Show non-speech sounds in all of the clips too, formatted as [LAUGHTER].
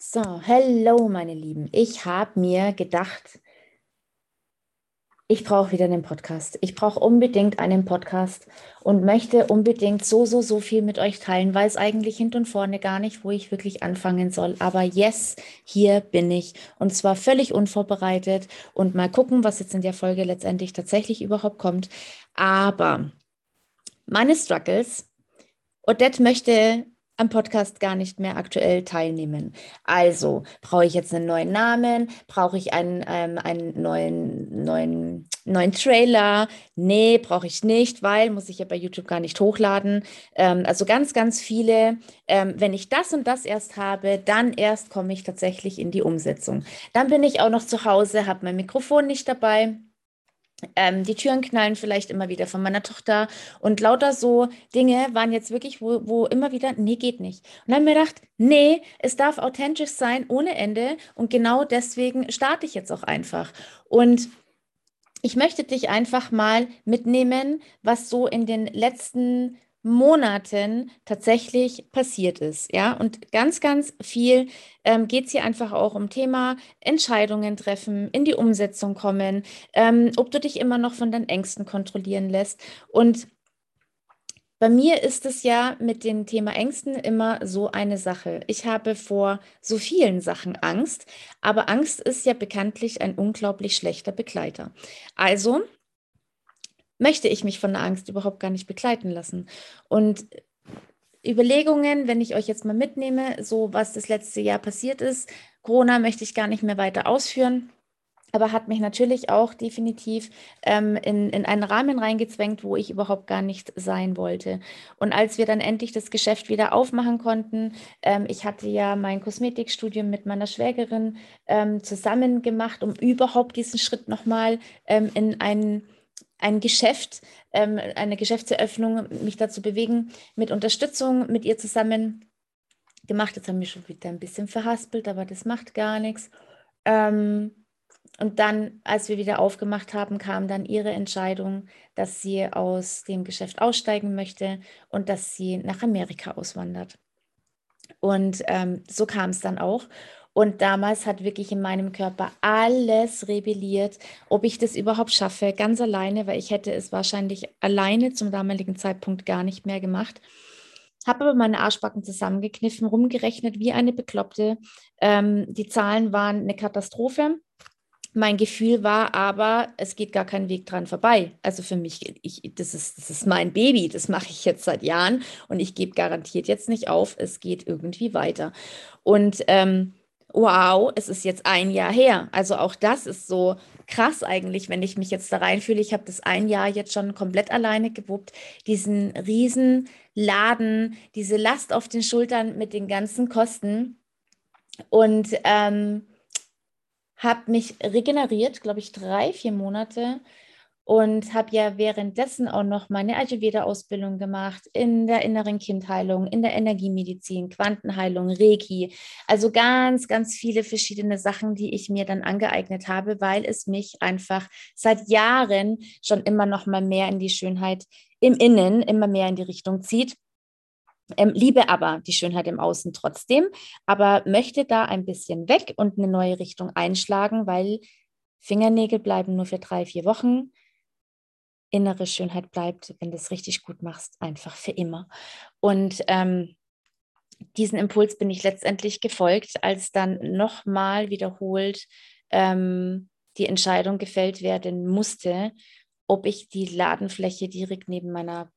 So, hello meine Lieben. Ich habe mir gedacht, ich brauche wieder einen Podcast. Ich brauche unbedingt einen Podcast und möchte unbedingt so, so, so viel mit euch teilen, weiß eigentlich hinten und vorne gar nicht, wo ich wirklich anfangen soll. Aber yes, hier bin ich und zwar völlig unvorbereitet und mal gucken, was jetzt in der Folge letztendlich tatsächlich überhaupt kommt. Aber meine Struggles, Odette möchte am Podcast gar nicht mehr aktuell teilnehmen. Also brauche ich jetzt einen neuen Namen? Brauche ich einen, ähm, einen neuen, neuen, neuen Trailer? Nee, brauche ich nicht, weil muss ich ja bei YouTube gar nicht hochladen. Ähm, also ganz, ganz viele. Ähm, wenn ich das und das erst habe, dann erst komme ich tatsächlich in die Umsetzung. Dann bin ich auch noch zu Hause, habe mein Mikrofon nicht dabei ähm, die Türen knallen vielleicht immer wieder von meiner Tochter und lauter so Dinge waren jetzt wirklich, wo, wo immer wieder, nee, geht nicht. Und dann mir gedacht, nee, es darf authentisch sein ohne Ende und genau deswegen starte ich jetzt auch einfach. Und ich möchte dich einfach mal mitnehmen, was so in den letzten Monaten tatsächlich passiert ist. Ja, und ganz, ganz viel ähm, geht es hier einfach auch um Thema Entscheidungen treffen, in die Umsetzung kommen, ähm, ob du dich immer noch von deinen Ängsten kontrollieren lässt. Und bei mir ist es ja mit dem Thema Ängsten immer so eine Sache. Ich habe vor so vielen Sachen Angst, aber Angst ist ja bekanntlich ein unglaublich schlechter Begleiter. Also möchte ich mich von der Angst überhaupt gar nicht begleiten lassen. Und Überlegungen, wenn ich euch jetzt mal mitnehme, so was das letzte Jahr passiert ist, Corona möchte ich gar nicht mehr weiter ausführen aber hat mich natürlich auch definitiv ähm, in, in einen Rahmen reingezwängt, wo ich überhaupt gar nicht sein wollte. Und als wir dann endlich das Geschäft wieder aufmachen konnten, ähm, ich hatte ja mein Kosmetikstudium mit meiner Schwägerin ähm, zusammen gemacht, um überhaupt diesen Schritt nochmal ähm, in einen ein Geschäft, ähm, eine Geschäftseröffnung, mich dazu bewegen, mit Unterstützung mit ihr zusammen gemacht. Jetzt haben wir schon wieder ein bisschen verhaspelt, aber das macht gar nichts. Ähm, und dann, als wir wieder aufgemacht haben, kam dann ihre Entscheidung, dass sie aus dem Geschäft aussteigen möchte und dass sie nach Amerika auswandert. Und ähm, so kam es dann auch. Und damals hat wirklich in meinem Körper alles rebelliert, ob ich das überhaupt schaffe, ganz alleine, weil ich hätte es wahrscheinlich alleine zum damaligen Zeitpunkt gar nicht mehr gemacht. Habe aber meine Arschbacken zusammengekniffen, rumgerechnet wie eine Bekloppte. Ähm, die Zahlen waren eine Katastrophe. Mein Gefühl war aber, es geht gar kein Weg dran vorbei. Also für mich, ich, das, ist, das ist mein Baby, das mache ich jetzt seit Jahren und ich gebe garantiert jetzt nicht auf, es geht irgendwie weiter. Und ähm, wow, es ist jetzt ein Jahr her. Also auch das ist so krass eigentlich, wenn ich mich jetzt da reinfühle. Ich habe das ein Jahr jetzt schon komplett alleine gewuppt, diesen riesen Laden, diese Last auf den Schultern mit den ganzen Kosten und ähm, habe mich regeneriert, glaube ich, drei, vier Monate und habe ja währenddessen auch noch meine Ayurveda-Ausbildung gemacht in der inneren Kindheilung, in der Energiemedizin, Quantenheilung, Reiki. Also ganz, ganz viele verschiedene Sachen, die ich mir dann angeeignet habe, weil es mich einfach seit Jahren schon immer noch mal mehr in die Schönheit im Innen, immer mehr in die Richtung zieht. Ähm, liebe aber die Schönheit im Außen trotzdem, aber möchte da ein bisschen weg und eine neue Richtung einschlagen, weil Fingernägel bleiben nur für drei, vier Wochen innere Schönheit bleibt, wenn du es richtig gut machst, einfach für immer. Und ähm, diesen Impuls bin ich letztendlich gefolgt, als dann nochmal wiederholt ähm, die Entscheidung gefällt werden musste, ob ich die Ladenfläche direkt neben meiner,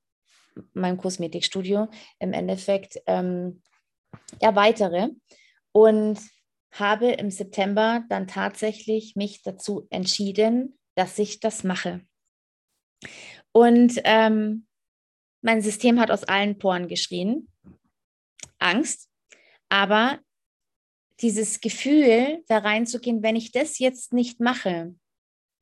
meinem Kosmetikstudio im Endeffekt ähm, erweitere. Und habe im September dann tatsächlich mich dazu entschieden, dass ich das mache. Und ähm, mein System hat aus allen Poren geschrien. Angst. Aber dieses Gefühl, da reinzugehen, wenn ich das jetzt nicht mache,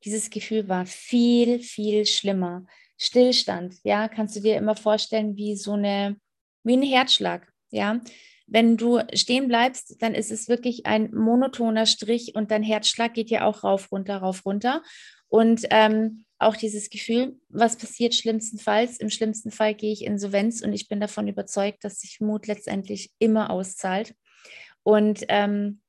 dieses Gefühl war viel, viel schlimmer. Stillstand, ja, kannst du dir immer vorstellen, wie so eine, wie ein Herzschlag, ja. Wenn du stehen bleibst, dann ist es wirklich ein monotoner Strich und dein Herzschlag geht ja auch rauf, runter, rauf, runter. Und ähm, auch dieses Gefühl, was passiert schlimmstenfalls? Im schlimmsten Fall gehe ich insolvenz und ich bin davon überzeugt, dass sich Mut letztendlich immer auszahlt. Und ähm,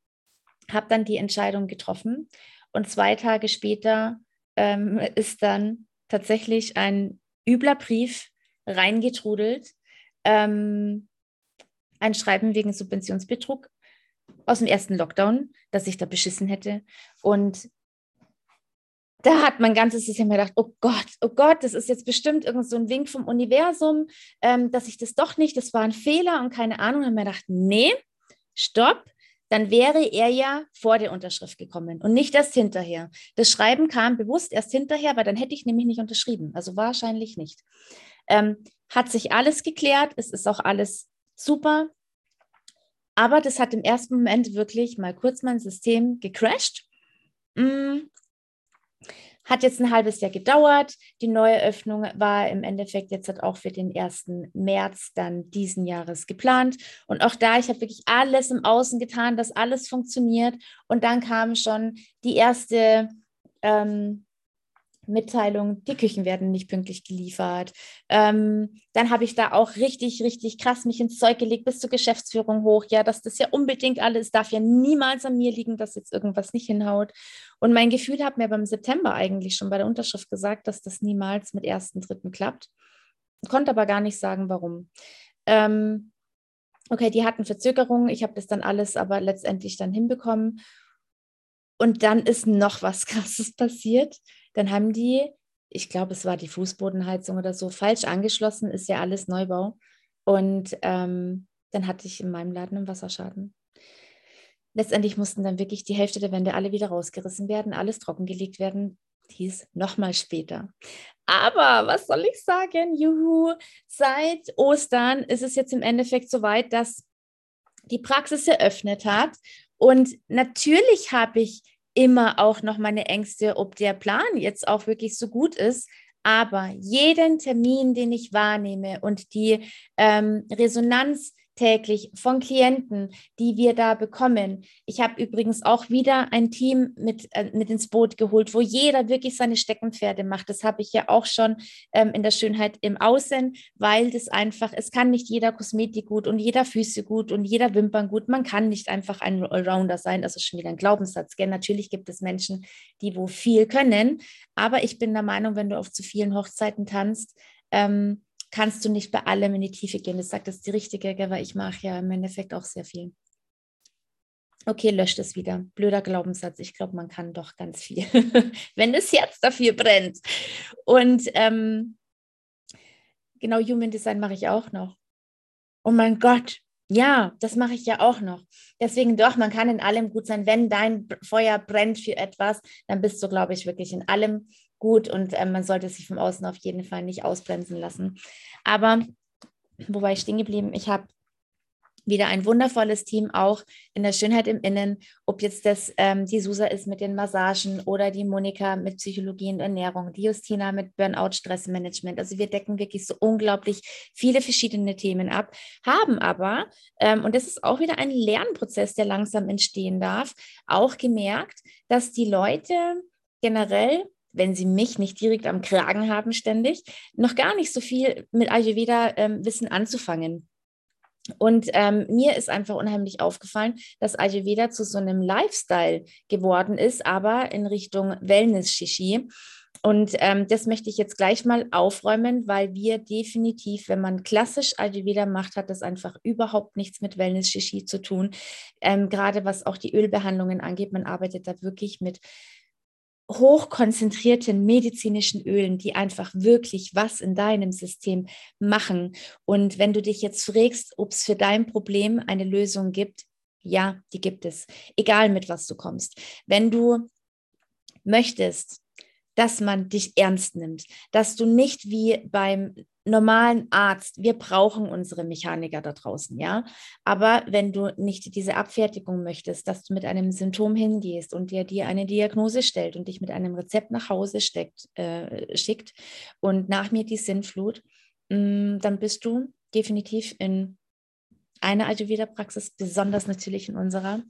habe dann die Entscheidung getroffen. Und zwei Tage später ähm, [LAUGHS] ist dann tatsächlich ein übler Brief reingetrudelt. Ähm, ein Schreiben wegen Subventionsbetrug aus dem ersten Lockdown, dass ich da beschissen hätte. Und da hat mein ganzes System gedacht, oh Gott, oh Gott, das ist jetzt bestimmt irgend so ein Wink vom Universum, ähm, dass ich das doch nicht, das war ein Fehler und keine Ahnung. Und mir gedacht, nee, stopp, dann wäre er ja vor der Unterschrift gekommen und nicht erst hinterher. Das Schreiben kam bewusst erst hinterher, weil dann hätte ich nämlich nicht unterschrieben. Also wahrscheinlich nicht. Ähm, hat sich alles geklärt, es ist auch alles super. Aber das hat im ersten Moment wirklich mal kurz mein System gecrashed. Hat jetzt ein halbes Jahr gedauert. Die neue Öffnung war im Endeffekt jetzt halt auch für den 1. März dann diesen Jahres geplant. Und auch da, ich habe wirklich alles im Außen getan, dass alles funktioniert. Und dann kam schon die erste ähm, Mitteilung, die Küchen werden nicht pünktlich geliefert. Ähm, dann habe ich da auch richtig, richtig krass mich ins Zeug gelegt, bis zur Geschäftsführung hoch. Ja, dass das ja unbedingt alles, darf ja niemals an mir liegen, dass jetzt irgendwas nicht hinhaut. Und mein Gefühl hat mir beim September eigentlich schon bei der Unterschrift gesagt, dass das niemals mit ersten, dritten klappt. Konnte aber gar nicht sagen, warum. Ähm, okay, die hatten Verzögerungen. Ich habe das dann alles aber letztendlich dann hinbekommen. Und dann ist noch was [LAUGHS] Krasses passiert. Dann haben die, ich glaube, es war die Fußbodenheizung oder so, falsch angeschlossen, ist ja alles Neubau. Und ähm, dann hatte ich in meinem Laden einen Wasserschaden. Letztendlich mussten dann wirklich die Hälfte der Wände alle wieder rausgerissen werden, alles trockengelegt werden. Hieß nochmal später. Aber was soll ich sagen? Juhu, seit Ostern ist es jetzt im Endeffekt so weit, dass die Praxis eröffnet hat. Und natürlich habe ich immer auch noch meine Ängste, ob der Plan jetzt auch wirklich so gut ist. Aber jeden Termin, den ich wahrnehme und die ähm, Resonanz, täglich von Klienten, die wir da bekommen. Ich habe übrigens auch wieder ein Team mit, äh, mit ins Boot geholt, wo jeder wirklich seine Steckenpferde macht. Das habe ich ja auch schon ähm, in der Schönheit im Außen, weil das einfach, es kann nicht jeder Kosmetik gut und jeder Füße gut und jeder Wimpern gut. Man kann nicht einfach ein Allrounder sein. Das ist schon wieder ein Glaubenssatz. Gell? Natürlich gibt es Menschen, die wo viel können, aber ich bin der Meinung, wenn du auf zu vielen Hochzeiten tanzt, ähm, kannst du nicht bei allem in die Tiefe gehen. Das sagt das die richtige, weil ich mache ja im Endeffekt auch sehr viel. Okay, löscht es wieder. Blöder Glaubenssatz. Ich glaube, man kann doch ganz viel, [LAUGHS] wenn das Herz dafür brennt. Und ähm, genau, Human Design mache ich auch noch. Oh mein Gott, ja, das mache ich ja auch noch. Deswegen doch, man kann in allem gut sein. Wenn dein Feuer brennt für etwas, dann bist du, glaube ich, wirklich in allem gut und äh, man sollte sich vom Außen auf jeden Fall nicht ausbremsen lassen. Aber wo war ich stehen geblieben? Ich habe wieder ein wundervolles Team auch in der Schönheit im Innen, ob jetzt das ähm, die Susa ist mit den Massagen oder die Monika mit Psychologie und Ernährung, die Justina mit Burnout, Stressmanagement. Also wir decken wirklich so unglaublich viele verschiedene Themen ab, haben aber, ähm, und das ist auch wieder ein Lernprozess, der langsam entstehen darf, auch gemerkt, dass die Leute generell wenn sie mich nicht direkt am Kragen haben ständig, noch gar nicht so viel mit Ayurveda-Wissen ähm, anzufangen. Und ähm, mir ist einfach unheimlich aufgefallen, dass Ayurveda zu so einem Lifestyle geworden ist, aber in Richtung Wellness-Shishi. Und ähm, das möchte ich jetzt gleich mal aufräumen, weil wir definitiv, wenn man klassisch Ayurveda macht, hat das einfach überhaupt nichts mit Wellness-Shishi zu tun. Ähm, gerade was auch die Ölbehandlungen angeht, man arbeitet da wirklich mit hochkonzentrierten medizinischen Ölen, die einfach wirklich was in deinem System machen. Und wenn du dich jetzt fragst, ob es für dein Problem eine Lösung gibt, ja, die gibt es. Egal mit was du kommst. Wenn du möchtest, dass man dich ernst nimmt, dass du nicht wie beim normalen Arzt, wir brauchen unsere Mechaniker da draußen, ja. Aber wenn du nicht diese Abfertigung möchtest, dass du mit einem Symptom hingehst und der dir eine Diagnose stellt und dich mit einem Rezept nach Hause steckt, äh, schickt und nach mir die Sinnflut, mh, mm, dann bist du definitiv in einer Ayurveda-Praxis, besonders natürlich in unserer,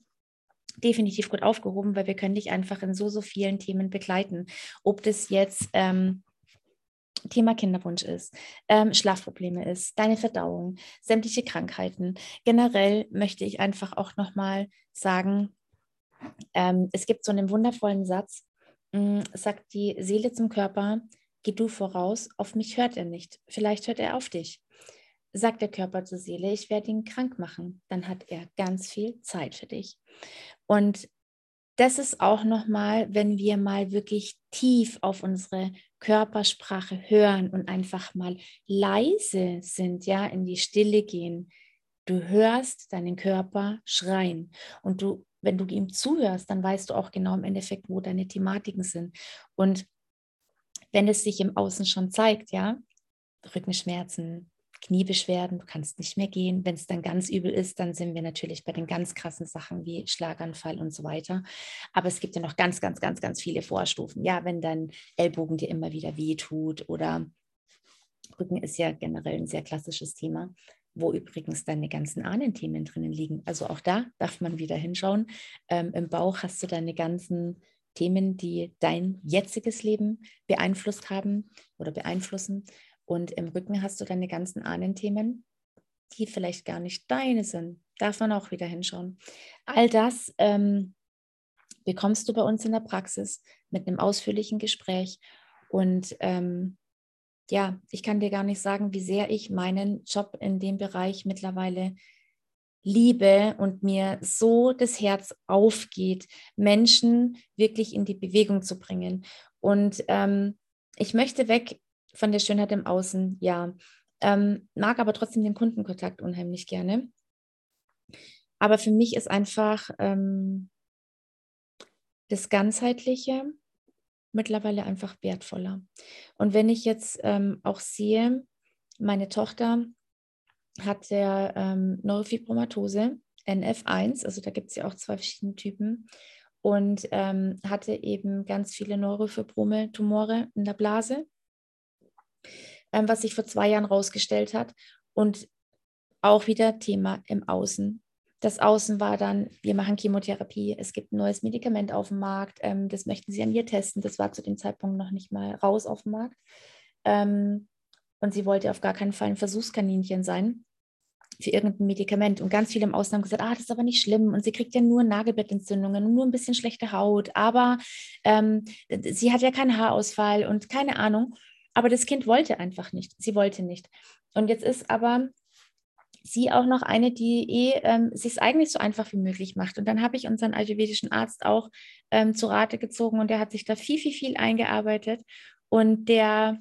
definitiv gut aufgehoben, weil wir können dich einfach in so, so vielen Themen begleiten. Ob das jetzt ähm, Thema Kinderwunsch ist, ähm, Schlafprobleme ist, deine Verdauung, sämtliche Krankheiten. Generell möchte ich einfach auch nochmal sagen, ähm, es gibt so einen wundervollen Satz, mh, mm, sagt die Seele zum Körper, geh du voraus, auf mich hört er nicht, vielleicht hört er auf dich. Sagt der Körper zur Seele, ich werde ihn krank machen, dann hat er ganz viel Zeit für dich. Und das ist auch nochmal, wenn wir mal wirklich tief auf unsere Körpersprache hören und einfach mal leise sind, ja, in die Stille gehen. Du hörst deinen Körper schreien und du, wenn du ihm zuhörst, dann weißt du auch genau im Endeffekt, wo deine Thematiken sind. Und wenn es sich im Außen schon zeigt, ja, Rückenschmerzen, Kniebeschwerden, du kannst nicht mehr gehen. Wenn es dann ganz übel ist, dann sind wir natürlich bei den ganz krassen Sachen wie Schlaganfall und so weiter. Aber es gibt ja noch ganz, ganz, ganz, ganz viele Vorstufen. Ja, wenn dein Ellbogen dir immer wieder wehtut oder Rücken ist ja generell ein sehr klassisches Thema, wo übrigens deine ganzen Ahnenthemen drinnen liegen. Also auch da darf man wieder hinschauen. Ähm, Im Bauch hast du deine ganzen Themen, die dein jetziges Leben beeinflusst haben oder beeinflussen. Und im Rücken hast du deine ganzen Ahnenthemen, die vielleicht gar nicht deine sind. Darf man auch wieder hinschauen. All das ähm, bekommst du bei uns in der Praxis mit einem ausführlichen Gespräch. Und ähm, ja, ich kann dir gar nicht sagen, wie sehr ich meinen Job in dem Bereich mittlerweile liebe und mir so das Herz aufgeht, Menschen wirklich in die Bewegung zu bringen. Und ähm, ich möchte weg von der Schönheit im Außen, ja. Ähm, mag aber trotzdem den Kundenkontakt unheimlich gerne. Aber für mich ist einfach ähm, das Ganzheitliche mittlerweile einfach wertvoller. Und wenn ich jetzt ähm, auch sehe, meine Tochter hat der ähm, Neurofibromatose, NF1, also da gibt es ja auch zwei verschiedene Typen, und ähm, hatte eben ganz viele Neurofibrome-Tumore in der Blase ähm, was sich vor zwei Jahren rausgestellt hat. Und auch wieder Thema im Außen. Das Außen war dann, wir machen Chemotherapie, es gibt ein neues Medikament auf dem Markt, ähm, das möchten sie an ihr testen. Das war zu dem Zeitpunkt noch nicht mal raus auf dem Markt. Ähm, und sie wollte auf gar keinen Fall ein Versuchskaninchen sein für irgendein Medikament. Und ganz viele im Außen haben gesagt, ah, das ist aber nicht schlimm. Und sie kriegt ja nur Nagelbettentzündungen und nur ein bisschen schlechte Haut. Aber ähm, sie hat ja keinen Haarausfall und keine Ahnung. Aber das Kind wollte einfach nicht. Sie wollte nicht. Und jetzt ist aber sie auch noch eine, die eh ähm, sich es eigentlich so einfach wie möglich macht. Und dann habe ich unseren ayurvedischen Arzt auch ähm, zu Rate gezogen und der hat sich da viel, viel, viel eingearbeitet. Und der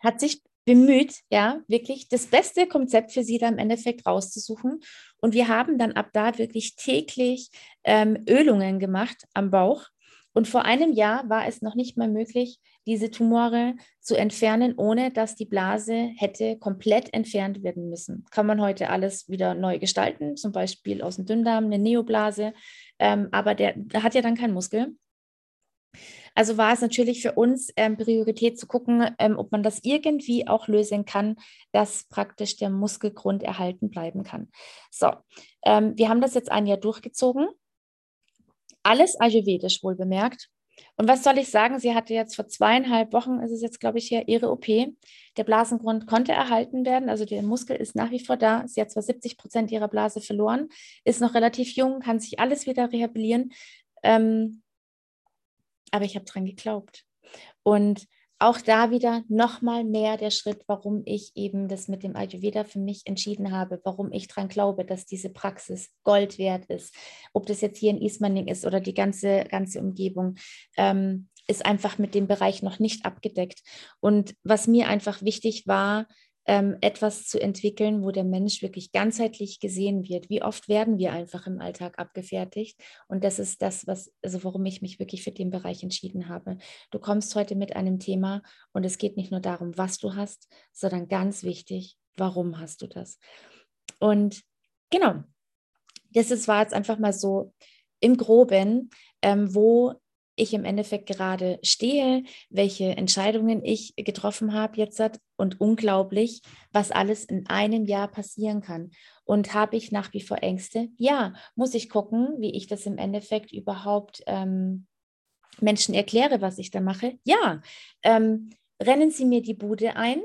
hat sich bemüht, ja, wirklich das beste Konzept für sie da im Endeffekt rauszusuchen. Und wir haben dann ab da wirklich täglich ähm, Ölungen gemacht am Bauch. Und vor einem Jahr war es noch nicht mal möglich, diese Tumore zu entfernen, ohne dass die Blase hätte komplett entfernt werden müssen. Kann man heute alles wieder neu gestalten, zum Beispiel aus dem Dünndarm eine Neoblase, ähm, aber der, hat ja dann keinen Muskel. Also war es natürlich für uns ähm, Priorität zu gucken, ähm, ob man das irgendwie auch lösen kann, dass praktisch der Muskelgrund erhalten bleiben kann. So, ähm, wir haben das jetzt ein Jahr durchgezogen. Alles ayurvedisch wohl bemerkt. Und was soll ich sagen? Sie hatte jetzt vor zweieinhalb Wochen, ist es jetzt, glaube ich, hier ihre OP. Der Blasengrund konnte erhalten werden, also der Muskel ist nach wie vor da. Sie hat zwar 70 Prozent ihrer Blase verloren, ist noch relativ jung, kann sich alles wieder rehabilitieren. Ähm, aber ich habe dran geglaubt. Und auch da wieder nochmal mehr der Schritt, warum ich eben das mit dem Ayurveda für mich entschieden habe, warum ich daran glaube, dass diese Praxis Gold wert ist. Ob das jetzt hier in Ismaning ist oder die ganze, ganze Umgebung, ähm, ist einfach mit dem Bereich noch nicht abgedeckt. Und was mir einfach wichtig war, ähm, etwas zu entwickeln, wo der Mensch wirklich ganzheitlich gesehen wird. Wie oft werden wir einfach im Alltag abgefertigt? Und das ist das, was, also warum ich mich wirklich für den Bereich entschieden habe. Du kommst heute mit einem Thema und es geht nicht nur darum, was du hast, sondern ganz wichtig, warum hast du das? Und genau, das ist, war jetzt einfach mal so im Groben, ähm, wo ich im Endeffekt gerade stehe, welche Entscheidungen ich getroffen habe jetzt und unglaublich, was alles in einem Jahr passieren kann. Und habe ich nach wie vor Ängste? Ja, muss ich gucken, wie ich das im Endeffekt überhaupt ähm, Menschen erkläre, was ich da mache? Ja. Ähm, rennen sie mir die Bude ein?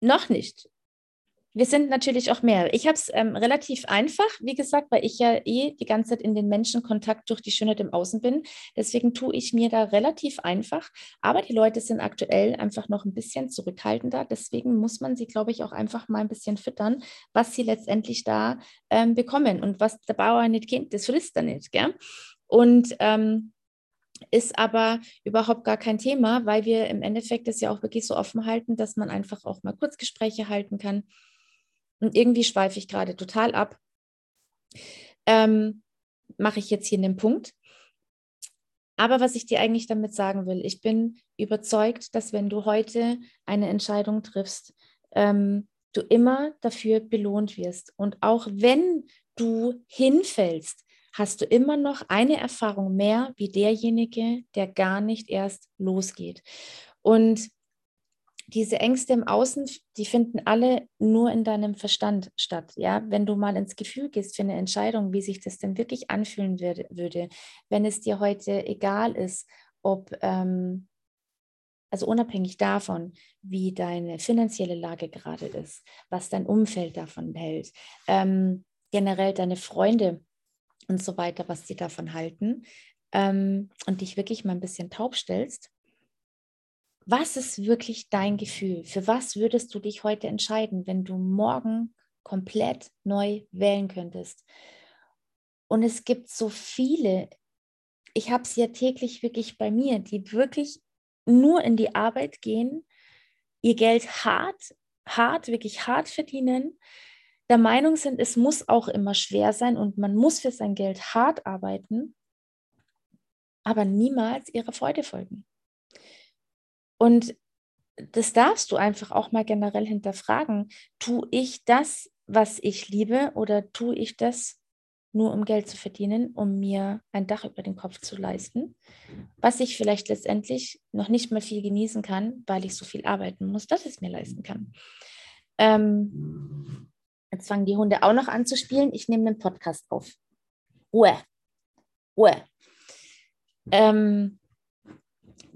Noch nicht. Wir sind natürlich auch mehr. Ich habe es ähm, relativ einfach, wie gesagt, weil ich ja eh die ganze Zeit in den Menschenkontakt durch die Schönheit im Außen bin. Deswegen tue ich mir da relativ einfach. Aber die Leute sind aktuell einfach noch ein bisschen zurückhaltender. Deswegen muss man sie, glaube ich, auch einfach mal ein bisschen füttern, was sie letztendlich da ähm, bekommen. Und was der Bauer nicht kennt, das frisst er nicht. Gell? Und ähm, ist aber überhaupt gar kein Thema, weil wir im Endeffekt es ja auch wirklich so offen halten, dass man einfach auch mal Kurzgespräche halten kann und irgendwie schweife ich gerade total ab. Ähm, Mache ich jetzt hier einen Punkt. Aber was ich dir eigentlich damit sagen will, ich bin überzeugt, dass wenn du heute eine Entscheidung triffst, ähm, du immer dafür belohnt wirst. Und auch wenn du hinfällst, hast du immer noch eine Erfahrung mehr wie derjenige, der gar nicht erst losgeht. Und diese Ängste im Außen, die finden alle nur in deinem Verstand statt. Ja, wenn du mal ins Gefühl gehst für eine Entscheidung, wie sich das denn wirklich anfühlen würde, wenn es dir heute egal ist, ob, ähm, also unabhängig davon, wie deine finanzielle Lage gerade ist, was dein Umfeld davon hält, ähm, generell deine Freunde und so weiter, was die davon halten, ähm, und dich wirklich mal ein bisschen taub stellst was ist wirklich dein Gefühl? Für was würdest du dich heute entscheiden, wenn du morgen komplett neu wählen könntest? Und es gibt so viele, ich habe es ja täglich wirklich bei mir, die wirklich nur in die Arbeit gehen, ihr Geld hart, hart, wirklich hart verdienen, der Meinung sind, es muss auch immer schwer sein und man muss für sein Geld hart arbeiten, aber niemals ihrer Freude folgen. Und das darfst du einfach auch mal generell hinterfragen. Tue ich das, was ich liebe, oder tue ich das nur um Geld zu verdienen, um mir ein Dach über den Kopf zu leisten, was ich vielleicht letztendlich noch nicht mal viel genießen kann, weil ich so viel arbeiten muss, dass ich es mir leisten kann. Ähm, jetzt fangen die Hunde auch noch an zu spielen. Ich nehme einen Podcast auf. Ruhe. Ruhe. Ähm,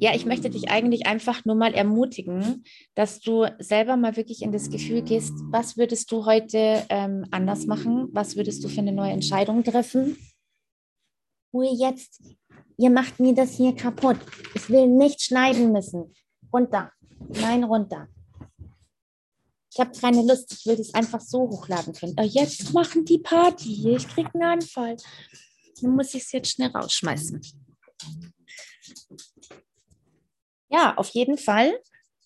ja, ich möchte dich eigentlich einfach nur mal ermutigen, dass du selber mal wirklich in das Gefühl gehst, was würdest du heute ähm, anders machen? Was würdest du für eine neue Entscheidung treffen? Ruhe jetzt. Ihr macht mir das hier kaputt. Ich will nicht schneiden müssen. Runter. Nein, runter. Ich habe keine Lust. Ich will das einfach so hochladen können. Oh, jetzt machen die Party. Ich kriege einen Anfall. Dann muss ich es jetzt schnell rausschmeißen ja, auf jeden Fall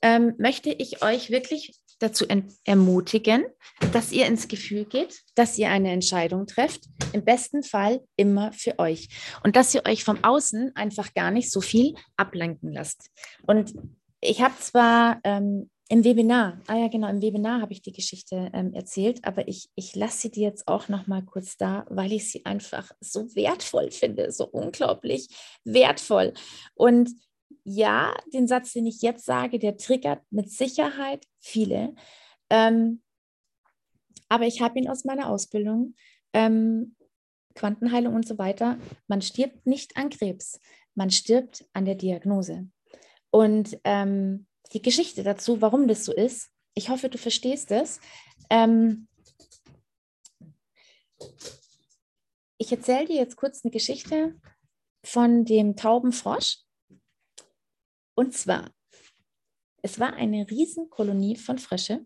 ähm, möchte ich euch wirklich dazu ermutigen, dass ihr ins Gefühl geht, dass ihr eine Entscheidung trefft, im besten Fall immer für euch und dass ihr euch vom Außen einfach gar nicht so viel ablenken lasst. Und ich habe zwar ähm, im Webinar, ah ja genau, im Webinar habe ich die Geschichte ähm, erzählt, aber ich, ich lasse sie dir jetzt auch noch mal kurz da, weil ich sie einfach so wertvoll finde, so unglaublich wertvoll. Und ja, den Satz, den ich jetzt sage, der triggert mit Sicherheit viele. Ähm, aber ich habe ihn aus meiner Ausbildung, ähm, Quantenheilung und so weiter. Man stirbt nicht an Krebs, man stirbt an der Diagnose. Und ähm, die Geschichte dazu, warum das so ist, ich hoffe, du verstehst es. Ähm, ich erzähle dir jetzt kurz eine Geschichte von dem Taubenfrosch. Und zwar, es war eine Riesenkolonie von Frösche,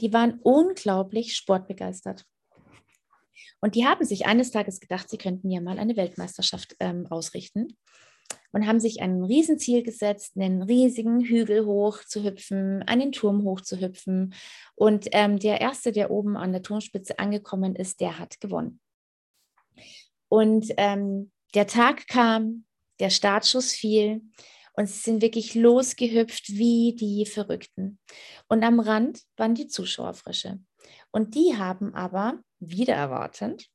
die waren unglaublich sportbegeistert. Und die haben sich eines Tages gedacht, sie könnten ja mal eine Weltmeisterschaft ähm, ausrichten und haben sich ein Riesenziel gesetzt, einen riesigen Hügel hoch zu hüpfen, einen Turm hoch zu hüpfen. Und ähm, der Erste, der oben an der Turmspitze angekommen ist, der hat gewonnen. Und ähm, der Tag kam, der Startschuss fiel und sie sind wirklich losgehüpft wie die Verrückten. Und am Rand waren die Zuschauerfrische. Und die haben aber, wieder erwartend,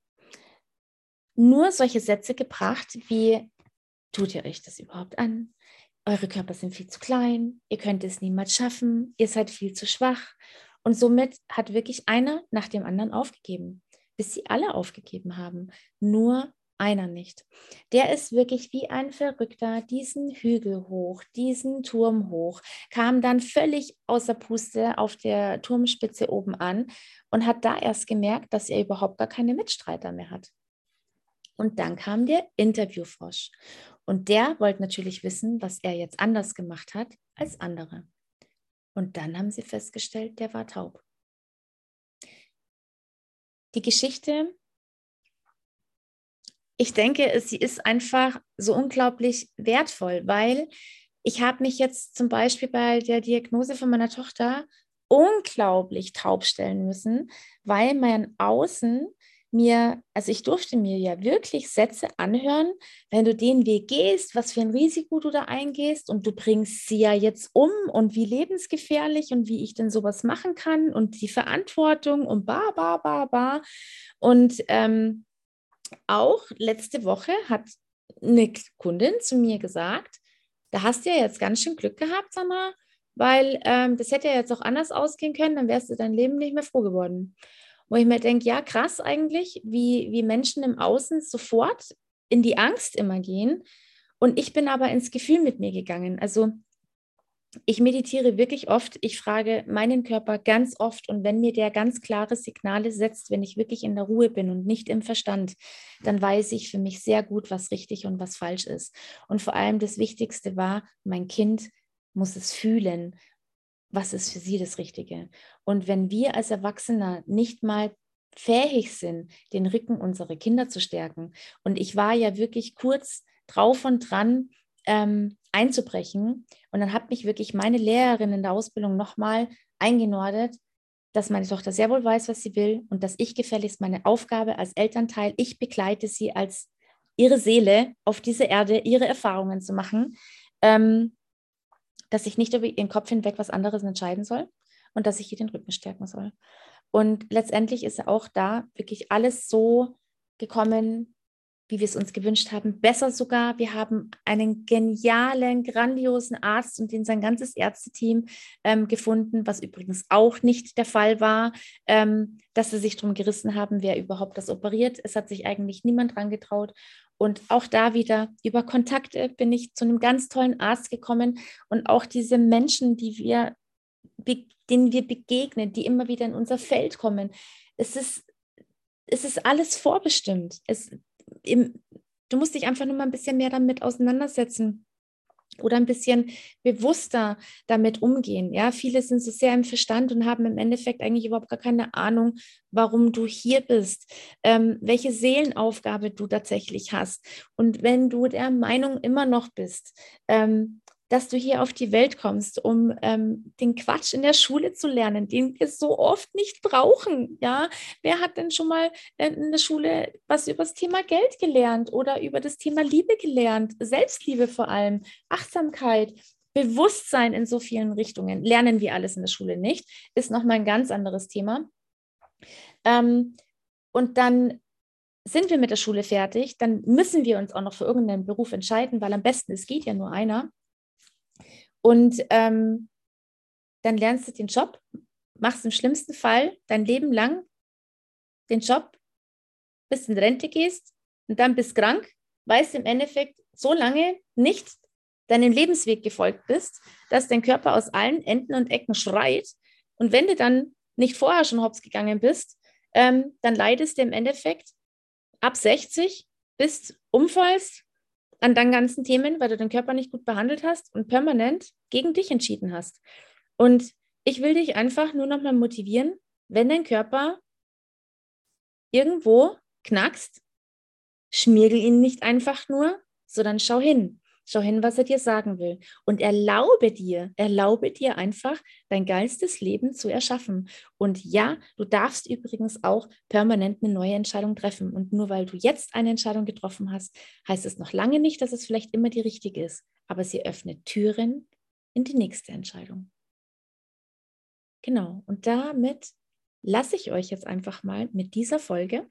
nur solche Sätze gebracht wie, tut ihr euch das überhaupt an? Eure Körper sind viel zu klein, ihr könnt es niemals schaffen, ihr seid viel zu schwach. Und somit hat wirklich einer nach dem anderen aufgegeben, bis sie alle aufgegeben haben. Nur einer nicht. Der ist wirklich wie ein Verrückter diesen Hügel hoch, diesen Turm hoch, kam dann völlig außer Puste auf der Turmspitze oben an und hat da erst gemerkt, dass er überhaupt gar keine Mitstreiter mehr hat. Und dann kam der Interviewfrosch. Und der wollte natürlich wissen, was er jetzt anders gemacht hat als andere. Und dann haben sie festgestellt, der war taub. Die Geschichte, ich denke, sie ist einfach so unglaublich wertvoll, weil ich habe mich jetzt zum Beispiel bei der Diagnose von meiner Tochter unglaublich taub stellen müssen, weil mein Außen mir, also ich durfte mir ja wirklich Sätze anhören, wenn du den Weg gehst, was für ein Risiko du da eingehst und du bringst sie ja jetzt um und wie lebensgefährlich und wie ich denn sowas machen kann und die Verantwortung und ba, ba, ba, ba. Und ähm, auch letzte Woche hat eine Kundin zu mir gesagt, da hast du ja jetzt ganz schön Glück gehabt, Sandra, weil ähm, das hätte ja jetzt auch anders ausgehen können, dann wärst du dein Leben nicht mehr froh geworden wo ich mir denke, ja, krass eigentlich, wie, wie Menschen im Außen sofort in die Angst immer gehen. Und ich bin aber ins Gefühl mit mir gegangen. Also ich meditiere wirklich oft. Ich frage meinen Körper ganz oft und wenn mir der ganz klare Signale setzt, wenn ich wirklich in der Ruhe bin und nicht im Verstand, dann weiß ich für mich sehr gut, was richtig und was falsch ist. Und vor allem das Wichtigste war, mein Kind muss es fühlen was ist für sie das Richtige. Und wenn wir als Erwachsener nicht mal fähig sind, den Rücken unserer Kinder zu stärken, und ich war ja wirklich kurz drauf und dran, ähm, einzubrechen, und dann hat mich wirklich meine Lehrerin in der Ausbildung nochmal eingenordet, dass meine Tochter sehr wohl weiß, was sie will und dass ich gefälligst meine Aufgabe als Elternteil, ich begleite sie als ihre Seele auf diese Erde, ihre Erfahrungen zu machen. Ähm, dass ich nicht über ihren Kopf hinweg was anderes entscheiden soll und dass ich ihr den Rücken stärken soll. Und letztendlich ist auch da wirklich alles so gekommen, wie wir es uns gewünscht haben. Besser sogar, wir haben einen genialen, grandiosen Arzt und den sein ganzes Ärzteteam ähm, gefunden, was übrigens auch nicht der Fall war, ähm, dass sie sich darum gerissen haben, wer überhaupt das operiert. Es hat sich eigentlich niemand dran getraut. Und auch da wieder über Kontakte bin ich zu einem ganz tollen Arzt gekommen. Und auch diese Menschen, die wir, denen wir begegnen, die immer wieder in unser Feld kommen, es ist, es ist alles vorbestimmt. Es, im, du musst dich einfach nur mal ein bisschen mehr damit auseinandersetzen oder ein bisschen bewusster damit umgehen. Ja, viele sind so sehr im Verstand und haben im Endeffekt eigentlich überhaupt gar keine Ahnung, warum du hier bist, ähm, welche Seelenaufgabe du tatsächlich hast. Und wenn du der Meinung immer noch bist, ähm, dass du hier auf die Welt kommst, um ähm, den Quatsch in der Schule zu lernen, den wir so oft nicht brauchen. Ja, wer hat denn schon mal in der Schule was über das Thema Geld gelernt oder über das Thema Liebe gelernt? Selbstliebe vor allem, Achtsamkeit, Bewusstsein in so vielen Richtungen. Lernen wir alles in der Schule nicht, ist nochmal ein ganz anderes Thema. Ähm, und dann sind wir mit der Schule fertig, dann müssen wir uns auch noch für irgendeinen Beruf entscheiden, weil am besten, es geht ja nur einer. Und ähm, dann lernst du den Job, machst im schlimmsten Fall dein Leben lang den Job, bis in Rente gehst und dann bist krank, weißt im Endeffekt so lange nicht deinem Lebensweg gefolgt bist, dass dein Körper aus allen Enden und Ecken schreit. Und wenn du dann nicht vorher schon hops gegangen bist, ähm, dann leidest du im Endeffekt ab 60, bist umfallst, an deinen ganzen Themen, weil du den Körper nicht gut behandelt hast und permanent gegen dich entschieden hast. Und ich will dich einfach nur noch mal motivieren, wenn dein Körper irgendwo knackst, schmiergel ihn nicht einfach nur, sondern schau hin. Schau hin, was er dir sagen will. Und erlaube dir, erlaube dir einfach, dein geilstes Leben zu erschaffen. Und ja, du darfst übrigens auch permanent eine neue Entscheidung treffen. Und nur weil du jetzt eine Entscheidung getroffen hast, heißt es noch lange nicht, dass es vielleicht immer die richtige ist. Aber sie öffnet Türen in die nächste Entscheidung. Genau. Und damit lasse ich euch jetzt einfach mal mit dieser Folge.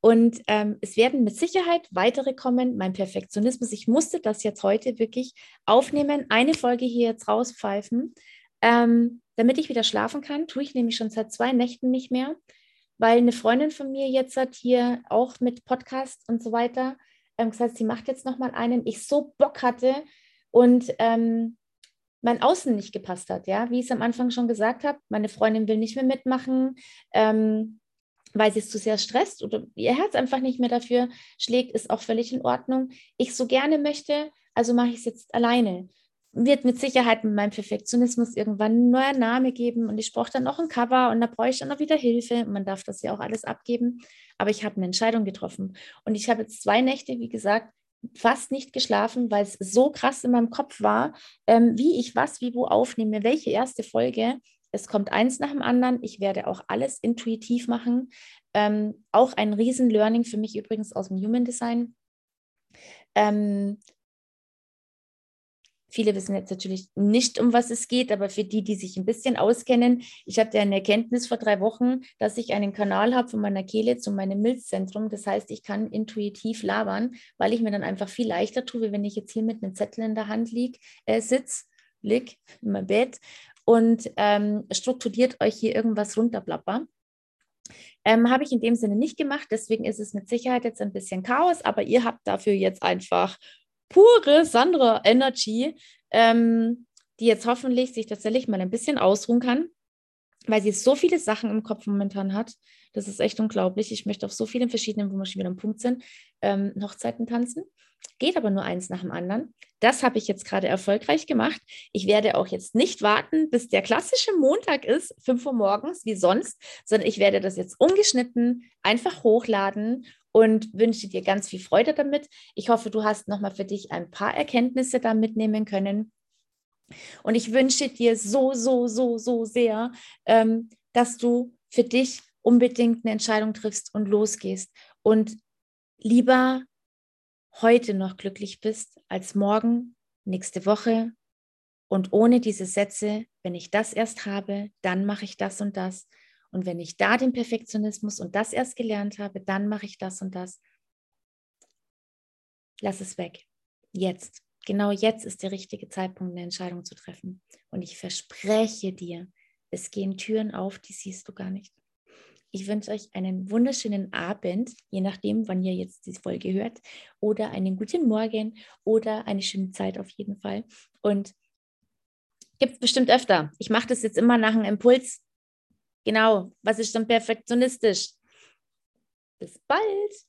Und ähm, es werden mit Sicherheit weitere kommen. Mein Perfektionismus, ich musste das jetzt heute wirklich aufnehmen, eine Folge hier jetzt rauspfeifen, ähm, damit ich wieder schlafen kann. Tue ich nämlich schon seit zwei Nächten nicht mehr. weil eine Freundin von mir jetzt hat hier auch mit Podcast und so weiter ähm, gesagt, sie macht jetzt nochmal einen, ich so Bock hatte und ähm, mein Außen nicht gepasst hat, ja, wie ich es am Anfang schon gesagt habe, meine Freundin will nicht mehr mitmachen, ähm, weil sie es zu sehr stresst oder ihr Herz einfach nicht mehr dafür schlägt, ist auch völlig in Ordnung. Ich so gerne möchte, also mache ich es jetzt alleine wird mit Sicherheit mit meinem Perfektionismus irgendwann ein neuer Name geben und ich brauche dann noch ein Cover und da brauche ich dann noch wieder Hilfe. Man darf das ja auch alles abgeben, aber ich habe eine Entscheidung getroffen und ich habe jetzt zwei Nächte, wie gesagt, fast nicht geschlafen, weil es so krass in meinem Kopf war, ähm, wie ich was, wie wo aufnehme, welche erste Folge. Es kommt eins nach dem anderen. Ich werde auch alles intuitiv machen. Ähm, auch ein Riesen-Learning für mich übrigens aus dem Human Design. Ähm, Viele wissen jetzt natürlich nicht, um was es geht, aber für die, die sich ein bisschen auskennen, ich hatte eine Erkenntnis vor drei Wochen, dass ich einen Kanal habe von meiner Kehle zu meinem Milzzentrum. Das heißt, ich kann intuitiv labern, weil ich mir dann einfach viel leichter tue, wie wenn ich jetzt hier mit einem Zettel in der Hand lieg, äh, sitze, lieg in meinem Bett und ähm, strukturiert euch hier irgendwas runterplapper. Ähm, Habe ich in dem Sinne nicht gemacht, deswegen ist es mit Sicherheit jetzt ein bisschen Chaos, aber ihr habt dafür jetzt einfach pure Sandra Energy, ähm, die jetzt hoffentlich sich tatsächlich mal ein bisschen ausruhen kann, weil sie so viele Sachen im Kopf momentan hat. Das ist echt unglaublich. Ich möchte auf so vielen verschiedenen, wo wir schon wieder am Punkt sind, ähm, Hochzeiten tanzen. Geht aber nur eins nach dem anderen. Das habe ich jetzt gerade erfolgreich gemacht. Ich werde auch jetzt nicht warten, bis der klassische Montag ist, 5 Uhr morgens, wie sonst, sondern ich werde das jetzt ungeschnitten einfach hochladen und wünsche dir ganz viel Freude damit. Ich hoffe, du hast nochmal für dich ein paar Erkenntnisse da mitnehmen können. Und ich wünsche dir so, so, so, so sehr, ähm, dass du für dich unbedingt eine Entscheidung triffst und losgehst und lieber heute noch glücklich bist als morgen, nächste Woche. Und ohne diese Sätze, wenn ich das erst habe, dann mache ich das und das. Und wenn ich da den Perfektionismus und das erst gelernt habe, dann mache ich das und das. Lass es weg. Jetzt. Genau jetzt ist der richtige Zeitpunkt, eine Entscheidung zu treffen. Und ich verspreche dir, es gehen Türen auf, die siehst du gar nicht. Ich wünsche euch einen wunderschönen Abend, je nachdem, wann ihr jetzt die Folge hört, oder einen guten Morgen oder eine schöne Zeit auf jeden Fall. Und gibt es bestimmt öfter. Ich mache das jetzt immer nach einem Impuls. Genau, was ist dann perfektionistisch? Bis bald!